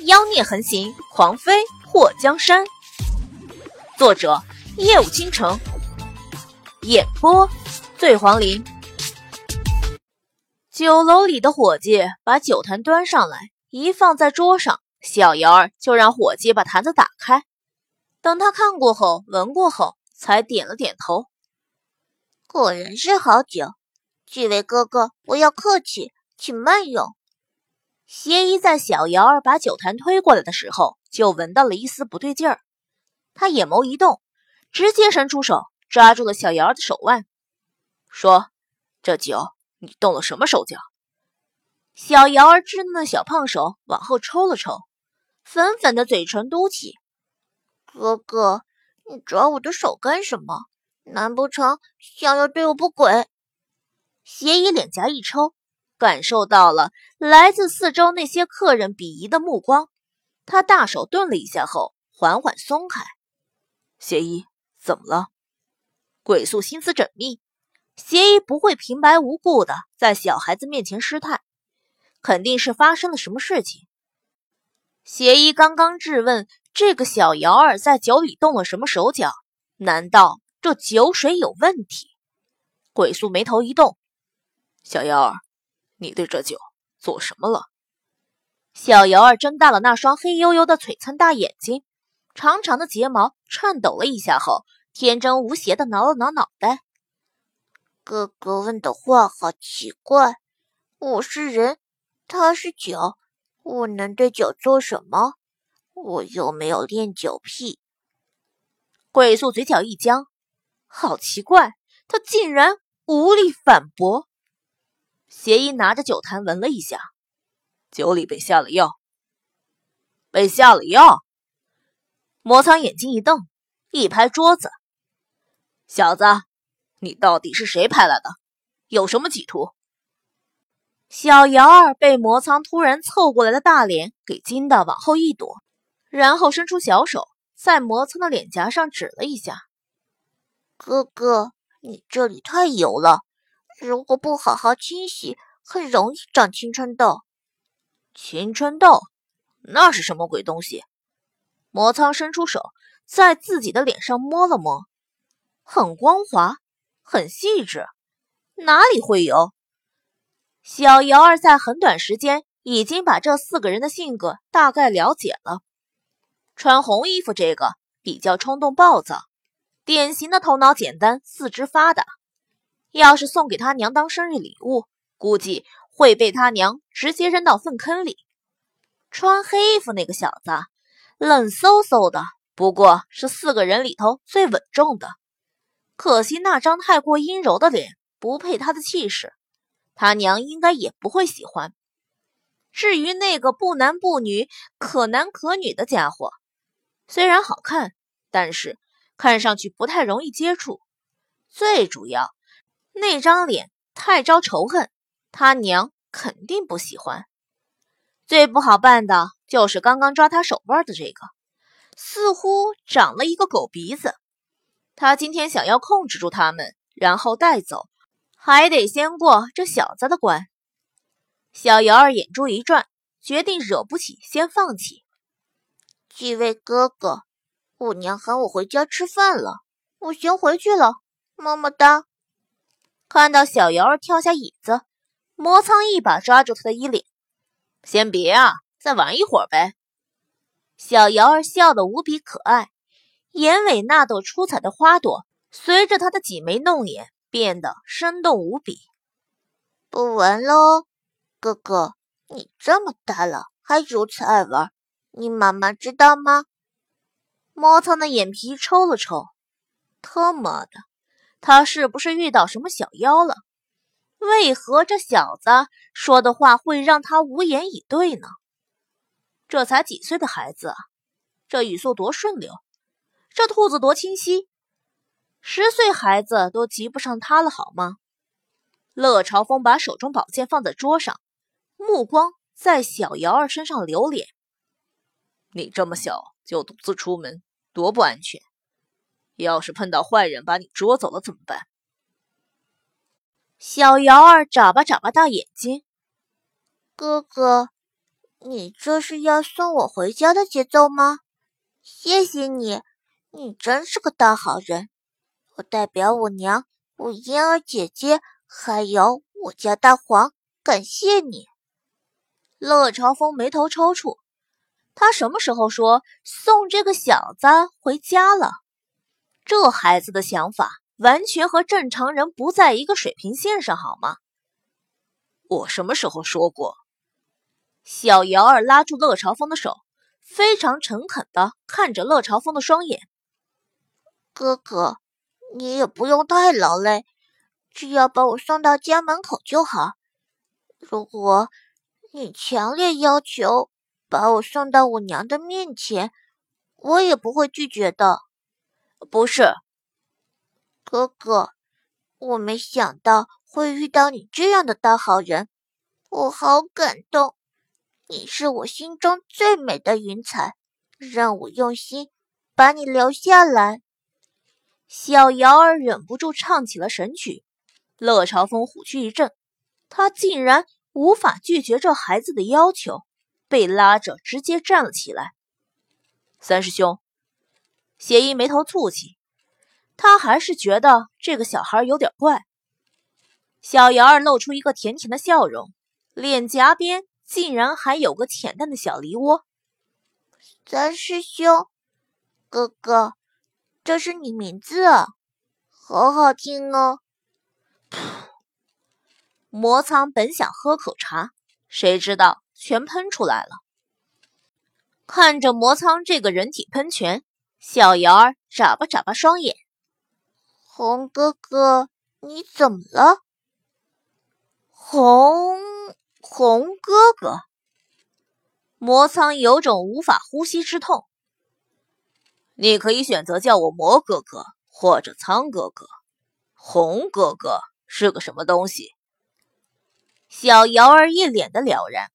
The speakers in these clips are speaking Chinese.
妖孽横行，狂妃祸江山。作者：夜舞倾城，演播：醉黄林。酒楼里的伙计把酒坛端上来，一放在桌上，小瑶儿就让伙计把坛子打开。等他看过后，闻过后，才点了点头。果然是好酒，几位哥哥不要客气，请慢用。邪医在小瑶儿把酒坛推过来的时候，就闻到了一丝不对劲儿。他眼眸一动，直接伸出手抓住了小瑶儿的手腕，说：“这酒你动了什么手脚？”小瑶儿稚嫩的小胖手往后抽了抽，粉粉的嘴唇嘟起：“哥哥，你抓我的手干什么？难不成想要对我不轨？”邪医脸颊一抽。感受到了来自四周那些客人鄙夷的目光，他大手顿了一下后，缓缓松开。邪医怎么了？鬼宿心思缜密，邪医不会平白无故的在小孩子面前失态，肯定是发生了什么事情。邪医刚刚质问这个小瑶儿在酒里动了什么手脚，难道这酒水有问题？鬼宿眉头一动，小瑶儿。你对这酒做什么了？小瑶儿睁大了那双黑黝黝的璀璨大眼睛，长长的睫毛颤抖了一下后，天真无邪的挠了挠脑袋。哥哥问的话好奇怪，我是人，他是酒，我能对酒做什么？我又没有恋酒癖。鬼宿嘴角一僵，好奇怪，他竟然无力反驳。邪医拿着酒坛闻了一下，酒里被下了药。被下了药。魔苍眼睛一瞪，一拍桌子：“小子，你到底是谁派来的？有什么企图？”小瑶儿被魔苍突然凑过来的大脸给惊得往后一躲，然后伸出小手在魔苍的脸颊上指了一下：“哥哥，你这里太油了。”如果不好好清洗，很容易长青春痘。青春痘？那是什么鬼东西？魔苍伸出手，在自己的脸上摸了摸，很光滑，很细致，哪里会有？小瑶儿在很短时间已经把这四个人的性格大概了解了。穿红衣服这个比较冲动暴躁，典型的头脑简单，四肢发达。要是送给他娘当生日礼物，估计会被他娘直接扔到粪坑里。穿黑衣服那个小子，冷飕飕的，不过是四个人里头最稳重的。可惜那张太过阴柔的脸不配他的气势，他娘应该也不会喜欢。至于那个不男不女、可男可女的家伙，虽然好看，但是看上去不太容易接触。最主要。那张脸太招仇恨，他娘肯定不喜欢。最不好办的就是刚刚抓他手腕的这个，似乎长了一个狗鼻子。他今天想要控制住他们，然后带走，还得先过这小子的关。小瑶儿眼珠一转，决定惹不起先放弃。几位哥哥，我娘喊我回家吃饭了，我先回去了，么么哒。看到小瑶儿跳下椅子，魔苍一把抓住她的衣领：“先别啊，再玩一会儿呗。”小瑶儿笑得无比可爱，眼尾那朵出彩的花朵随着她的挤眉弄眼变得生动无比。不玩喽，哥哥，你这么大了还如此爱玩，你妈妈知道吗？魔苍的眼皮抽了抽，他妈的！他是不是遇到什么小妖了？为何这小子说的话会让他无言以对呢？这才几岁的孩子，这语速多顺溜，这兔子多清晰，十岁孩子都及不上他了，好吗？乐朝风把手中宝剑放在桌上，目光在小瑶儿身上流连。你这么小就独自出门，多不安全。要是碰到坏人把你捉走了怎么办？小瑶儿眨巴眨巴大眼睛，哥哥，你这是要送我回家的节奏吗？谢谢你，你真是个大好人。我代表我娘、我嫣儿姐姐，还有我家大黄，感谢你。乐朝风眉头抽搐，他什么时候说送这个小子回家了？这孩子的想法完全和正常人不在一个水平线上，好吗？我什么时候说过？小瑶儿拉住乐朝风的手，非常诚恳的看着乐朝风的双眼。哥哥，你也不用太劳累，只要把我送到家门口就好。如果你强烈要求把我送到我娘的面前，我也不会拒绝的。不是，哥哥，我没想到会遇到你这样的大好人，我好感动。你是我心中最美的云彩，让我用心把你留下来。小瑶儿忍不住唱起了神曲，乐朝风虎躯一震，他竟然无法拒绝这孩子的要求，被拉着直接站了起来。三师兄，邪医眉头蹙起，他还是觉得这个小孩有点怪。小瑶儿露出一个甜甜的笑容，脸颊边。竟然还有个浅淡的小梨窝。三师兄，哥哥，这是你名字啊，好好听哦。魔苍本想喝口茶，谁知道全喷出来了。看着魔苍这个人体喷泉，小瑶儿眨巴眨巴双眼。红哥哥，你怎么了？红。红哥哥，魔苍有种无法呼吸之痛。你可以选择叫我魔哥哥或者苍哥哥。红哥哥是个什么东西？小瑶儿一脸的了然。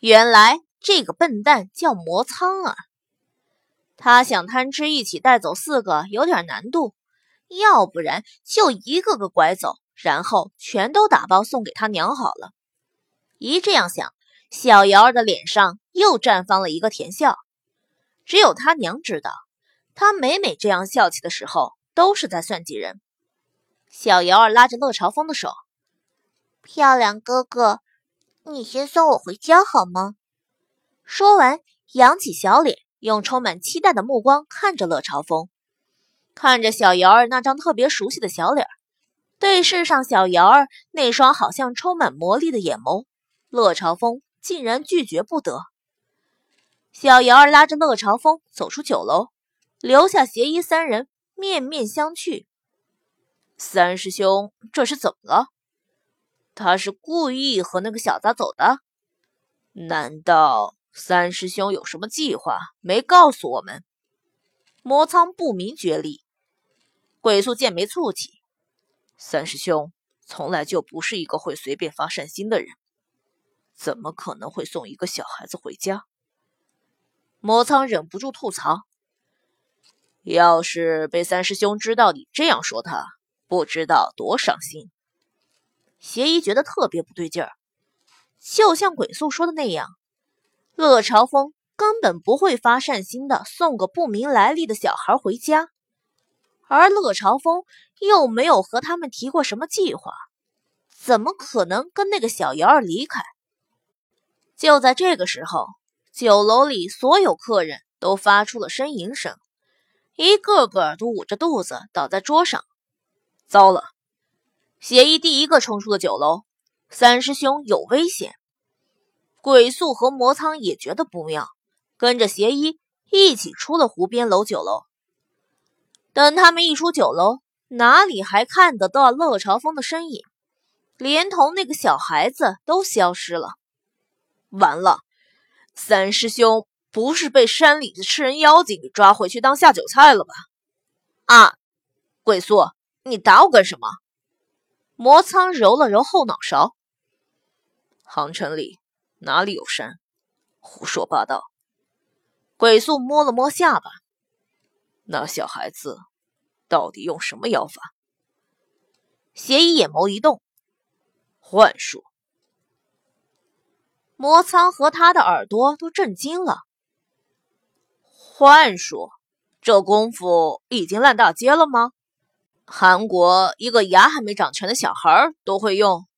原来这个笨蛋叫魔苍啊！他想贪吃一起带走四个有点难度，要不然就一个个拐走，然后全都打包送给他娘好了。一这样想，小瑶儿的脸上又绽放了一个甜笑。只有他娘知道，他每每这样笑起的时候，都是在算计人。小瑶儿拉着乐朝风的手：“漂亮哥哥，你先送我回家好吗？”说完，扬起小脸，用充满期待的目光看着乐朝风，看着小瑶儿那张特别熟悉的小脸，对视上小瑶儿那双好像充满魔力的眼眸。乐朝风竟然拒绝不得。小瑶儿拉着乐朝风走出酒楼，留下邪医三人面面相觑。三师兄这是怎么了？他是故意和那个小子走的？难道三师兄有什么计划没告诉我们？魔苍不明觉厉，鬼宿剑眉蹙起。三师兄从来就不是一个会随便发善心的人。怎么可能会送一个小孩子回家？魔苍忍不住吐槽：“要是被三师兄知道你这样说他，不知道多伤心。”邪医觉得特别不对劲儿，就像鬼宿说的那样，乐朝风根本不会发善心的送个不明来历的小孩回家，而乐朝风又没有和他们提过什么计划，怎么可能跟那个小瑶儿离开？就在这个时候，酒楼里所有客人都发出了呻吟声，一个个都捂着肚子倒在桌上。糟了！邪医第一个冲出了酒楼，三师兄有危险。鬼宿和魔苍也觉得不妙，跟着邪医一起出了湖边楼酒楼。等他们一出酒楼，哪里还看得到乐朝风的身影？连同那个小孩子都消失了。完了，三师兄不是被山里的吃人妖精给抓回去当下酒菜了吧？啊，鬼宿，你打我干什么？魔苍揉了揉后脑勺。杭城里哪里有山？胡说八道！鬼宿摸了摸下巴。那小孩子到底用什么妖法？邪医眼眸一动，幻术。魔苍和他的耳朵都震惊了。幻术，这功夫已经烂大街了吗？韩国一个牙还没长全的小孩都会用？